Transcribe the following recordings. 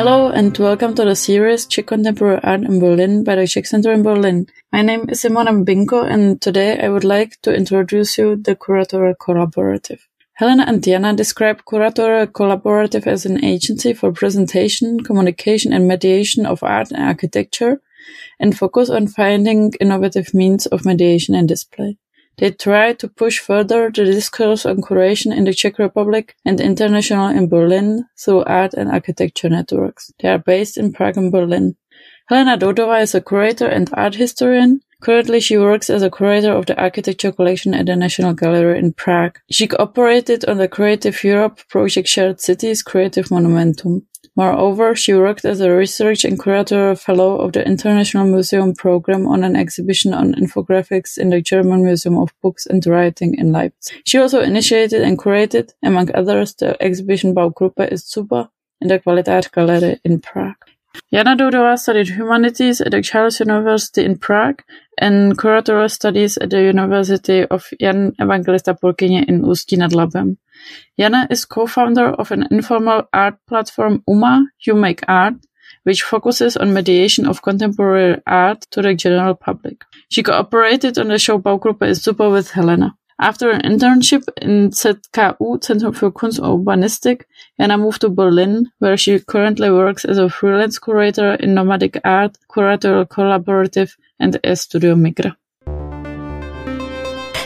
Hello and welcome to the series Czech Contemporary Art in Berlin by the Czech Center in Berlin. My name is Simona Binko and today I would like to introduce you the Curatorial Collaborative. Helena and Jana describe Curatorial Collaborative as an agency for presentation, communication and mediation of art and architecture and focus on finding innovative means of mediation and display. They try to push further the discourse on curation in the Czech Republic and international in Berlin through art and architecture networks. They are based in Prague and Berlin. Helena Dodova is a curator and art historian. Currently, she works as a curator of the architecture collection at the National Gallery in Prague. She cooperated on the Creative Europe project Shared Cities Creative Momentum. Moreover, she worked as a research and curatorial fellow of the International Museum program on an exhibition on infographics in the German Museum of Books and Writing in Leipzig. She also initiated and curated, among others, the exhibition Baugruppe ist super in the Qualitat in Prague. Jana Dodova studied humanities at the Charles University in Prague and curatorial studies at the University of Jan Evangelista Purkyně in Ústí nad Labem. Jana is co-founder of an informal art platform UMA, You Make Art, which focuses on mediation of contemporary art to the general public. She cooperated on the show Baugruppe ist super with Helena. After an internship in ZKU, Zentrum für Kunst und Urbanistik, Jana moved to Berlin, where she currently works as a freelance curator in nomadic art, curatorial collaborative, and as Studio Migra.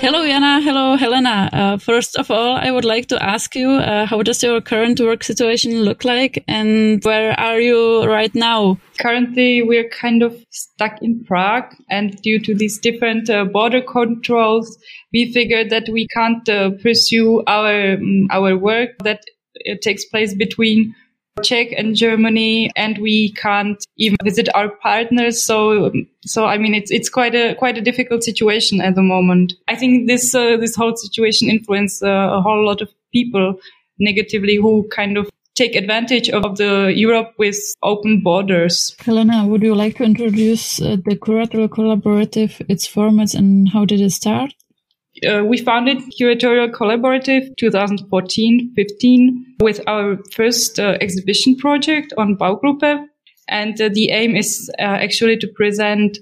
Hello, Jana. Hello, Helena. Uh, first of all, I would like to ask you, uh, how does your current work situation look like and where are you right now? Currently, we're kind of stuck in Prague and due to these different uh, border controls, we figured that we can't uh, pursue our, um, our work that uh, takes place between Czech and Germany, and we can't even visit our partners. So, so I mean, it's it's quite a quite a difficult situation at the moment. I think this uh, this whole situation influenced uh, a whole lot of people negatively, who kind of take advantage of the Europe with open borders. Helena, would you like to introduce uh, the curatorial collaborative, its formats, and how did it start? Uh, we founded Curatorial Collaborative 2014-15 with our first uh, exhibition project on Baugruppe. And uh, the aim is uh, actually to present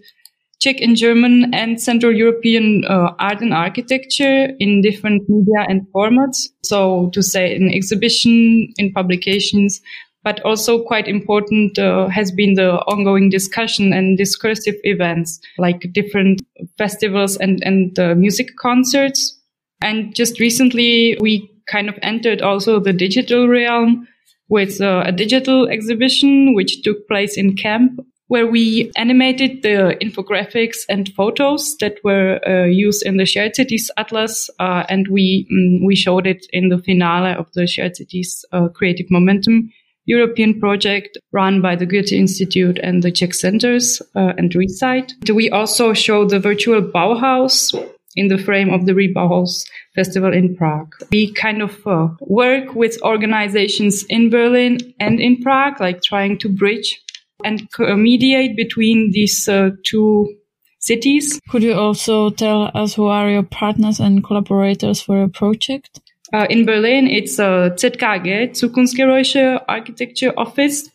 Czech and German and Central European uh, art and architecture in different media and formats. So to say in exhibition, in publications, but also quite important uh, has been the ongoing discussion and discursive events like different festivals and, and uh, music concerts. And just recently we kind of entered also the digital realm with uh, a digital exhibition which took place in camp where we animated the infographics and photos that were uh, used in the Shared Cities Atlas, uh, and we mm, we showed it in the finale of the Shared Cities uh, Creative Momentum European project run by the Goethe Institute and the Czech Centers uh, and Resite. We also show the virtual Bauhaus in the frame of the Rebauhaus Festival in Prague. We kind of uh, work with organizations in Berlin and in Prague, like trying to bridge and mediate between these uh, two cities. Could you also tell us who are your partners and collaborators for your project? Uh, in Berlin, it's a ZKG, Zukunftsgeräusche Architecture Office,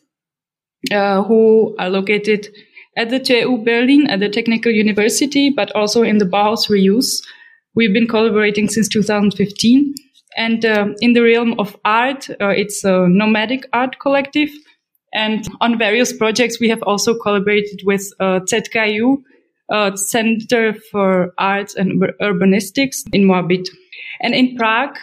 uh, who are located at the TU Berlin, at the Technical University, but also in the Bauhaus Reuse. We've been collaborating since 2015. And um, in the realm of art, uh, it's a nomadic art collective. And on various projects, we have also collaborated with uh, ZKU, uh, Center for Arts and Urbanistics in Moabit. And in Prague,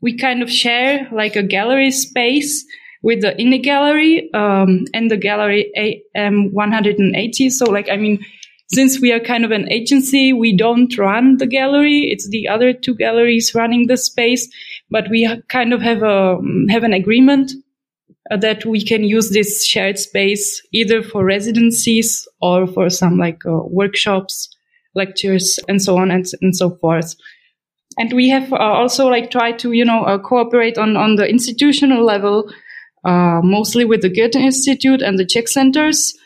we kind of share like a gallery space with the inner gallery um, and the gallery AM 180. So like, I mean, since we are kind of an agency, we don't run the gallery. It's the other two galleries running the space, but we kind of have a, have an agreement uh, that we can use this shared space either for residencies or for some like uh, workshops, lectures, and so on and, and so forth. And we have uh, also like tried to, you know, uh, cooperate on, on the institutional level, uh, mostly with the Goethe Institute and the Czech centers.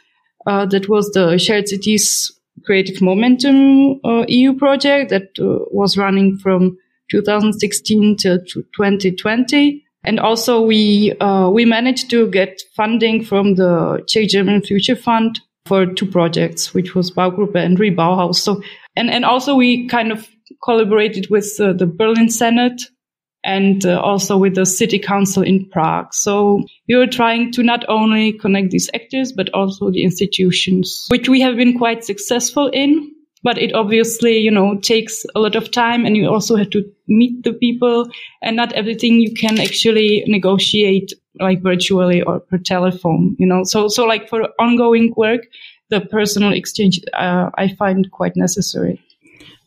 That was the Shared Cities Creative Momentum EU project that was running from 2016 to 2020. And also we, uh, we managed to get funding from the Czech German Future Fund for two projects, which was Baugruppe and Rebauhaus. So, and, and also we kind of collaborated with uh, the Berlin Senate and uh, also with the city council in Prague. So we were trying to not only connect these actors, but also the institutions, which we have been quite successful in. But it obviously, you know, takes a lot of time and you also have to meet the people and not everything you can actually negotiate like virtually or per telephone, you know. So, so like for ongoing work, the personal exchange, uh, I find quite necessary.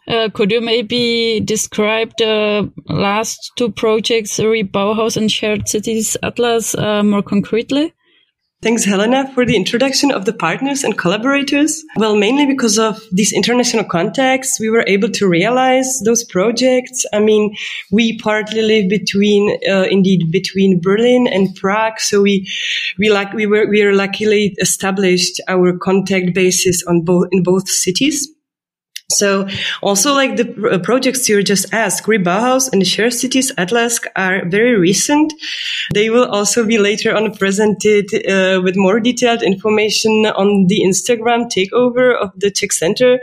Uh, could you maybe describe the last two projects, Rebauhaus and Shared Cities Atlas, uh, more concretely? Thanks, Helena, for the introduction of the partners and collaborators. Well, mainly because of this international context, we were able to realize those projects. I mean, we partly live between, uh, indeed, between Berlin and Prague. So we, we like, we were, we are luckily established our contact basis on both, in both cities. So also like the uh, projects you just asked, Rebauhaus and the Shared Cities Atlas are very recent. They will also be later on presented uh, with more detailed information on the Instagram takeover of the Czech Center.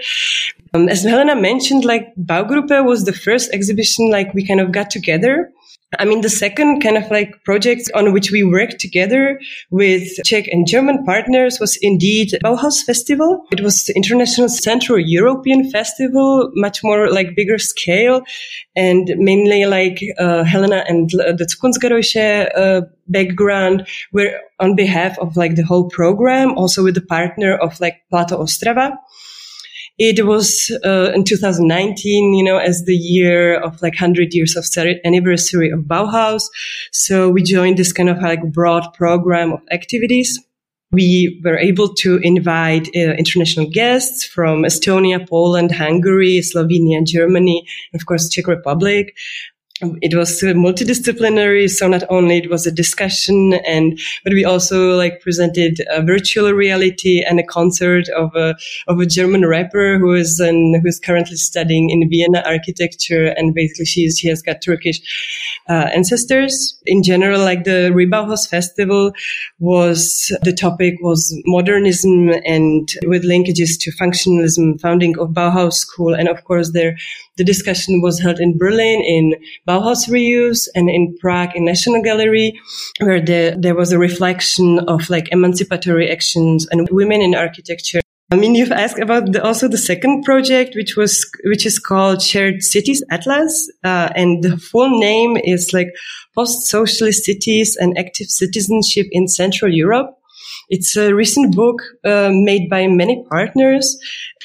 Um, as Helena mentioned, like Baugruppe was the first exhibition like we kind of got together. I mean, the second kind of like project on which we worked together with Czech and German partners was indeed Bauhaus Festival. It was the International Central European Festival, much more like bigger scale and mainly like uh, Helena and the Zukunftsgeräusche uh, background were on behalf of like the whole program, also with the partner of like Plato Ostrava. It was uh, in 2019, you know, as the year of like 100 years of anniversary of Bauhaus. So we joined this kind of like broad program of activities. We were able to invite uh, international guests from Estonia, Poland, Hungary, Slovenia, Germany, and of course, Czech Republic it was multidisciplinary. So not only it was a discussion and, but we also like presented a virtual reality and a concert of a, of a German rapper who is an, who is currently studying in Vienna architecture. And basically she's, she has got Turkish uh, ancestors. In general, like the Rebauhaus festival was, the topic was modernism and with linkages to functionalism, founding of Bauhaus school. And of course there, the discussion was held in Berlin in Bauhaus Reuse and in Prague in National Gallery, where the, there was a reflection of like emancipatory actions and women in architecture. I mean, you've asked about the, also the second project, which was, which is called Shared Cities Atlas. Uh, and the full name is like Post-Socialist Cities and Active Citizenship in Central Europe. It's a recent book uh, made by many partners.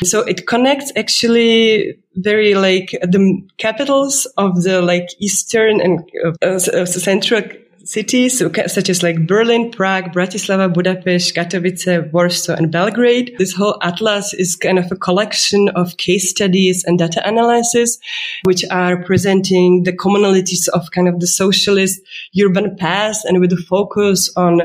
So it connects actually very like the capitals of the like Eastern and uh, uh, Central cities, such as like Berlin, Prague, Bratislava, Budapest, Katowice, Warsaw, and Belgrade. This whole atlas is kind of a collection of case studies and data analysis, which are presenting the commonalities of kind of the socialist urban past and with a focus on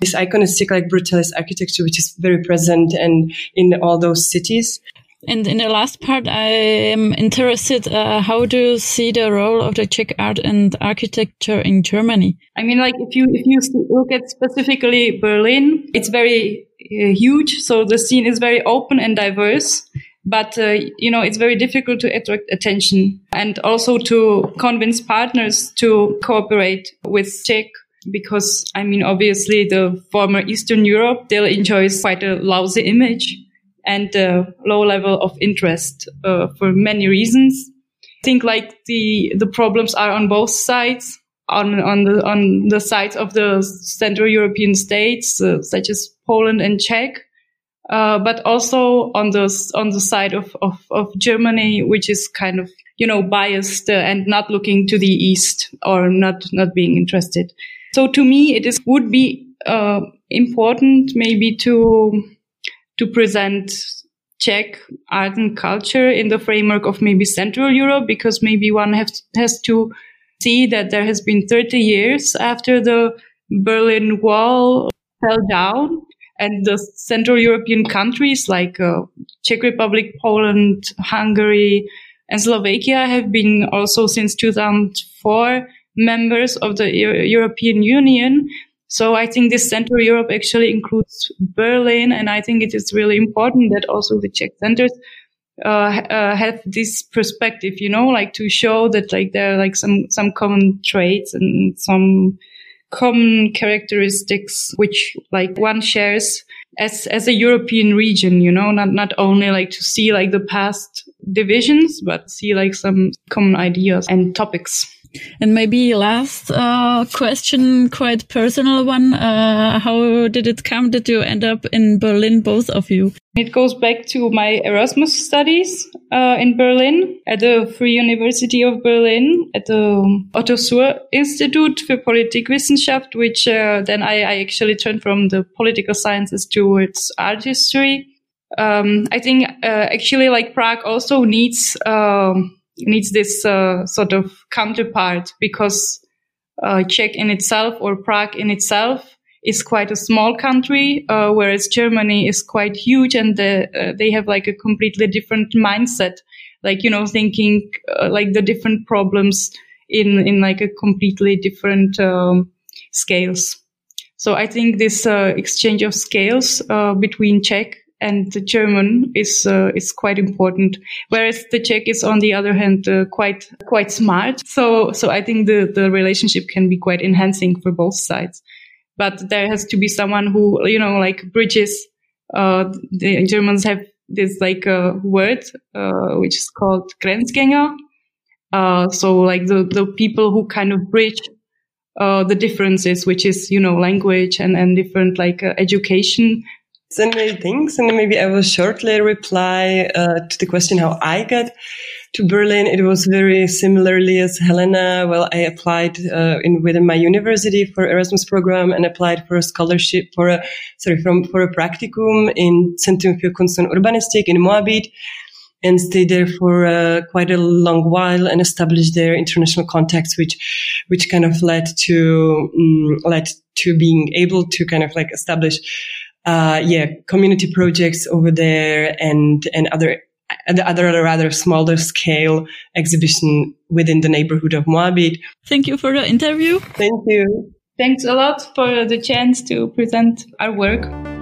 this iconistic like brutalist architecture, which is very present and in all those cities. And in the last part, I am interested. Uh, how do you see the role of the Czech art and architecture in Germany? I mean, like if you if you look at specifically Berlin, it's very uh, huge, so the scene is very open and diverse. But uh, you know, it's very difficult to attract attention and also to convince partners to cooperate with Czech because I mean, obviously, the former Eastern Europe still enjoys quite a lousy image and a low level of interest uh, for many reasons. I think like the the problems are on both sides. On on the on the sides of the Central European states, uh, such as Poland and Czech, uh, but also on the on the side of, of, of Germany, which is kind of you know biased uh, and not looking to the east or not not being interested. So to me, it is would be uh, important maybe to to present Czech art and culture in the framework of maybe Central Europe, because maybe one has, has to see that there has been 30 years after the Berlin Wall fell down and the Central European countries like uh, Czech Republic, Poland, Hungary, and Slovakia have been also since 2004 members of the European Union. So I think this Central Europe actually includes Berlin, and I think it is really important that also the Czech centers uh, uh, have this perspective, you know, like to show that like there are like some some common traits and some common characteristics which like one shares as as a European region, you know, not not only like to see like the past divisions, but see like some common ideas and topics. And maybe last uh, question, quite personal one. Uh, how did it come that you end up in Berlin, both of you? It goes back to my Erasmus studies uh, in Berlin at the Free University of Berlin at the Otto Suhr Institute for Politikwissenschaft, which uh, then I, I, actually turned from the political sciences towards art history. Um, I think uh, actually like Prague also needs um, needs this uh, sort of counterpart because uh, Czech in itself or Prague in itself is quite a small country, uh, whereas Germany is quite huge and the, uh, they have like a completely different mindset, like you know thinking uh, like the different problems in in like a completely different um, scales. So I think this uh, exchange of scales between Czech and the German is uh, is quite important. Whereas the Czech is, on the other hand, uh, quite quite smart. So so I think the the relationship can be quite enhancing for both sides. But there has to be someone who you know like bridges. Uh, the Germans have this like a uh, word uh, which is called Grenzgänger. Uh, so like the the people who kind of bridge the differences, which is you know language and and different like education so me things, and maybe I will shortly reply uh, to the question how I got to Berlin. It was very similarly as Helena. Well, I applied uh, in within my university for Erasmus program and applied for a scholarship for a sorry from for a practicum in Zentrum für Kunst und Urbanistik in Moabit and stayed there for uh, quite a long while and established their international contacts, which, which kind of led to, um, led to being able to kind of like establish uh, yeah, community projects over there and, and other, other rather smaller scale exhibition within the neighborhood of Moabit. Thank you for the interview. Thank you. Thanks a lot for the chance to present our work.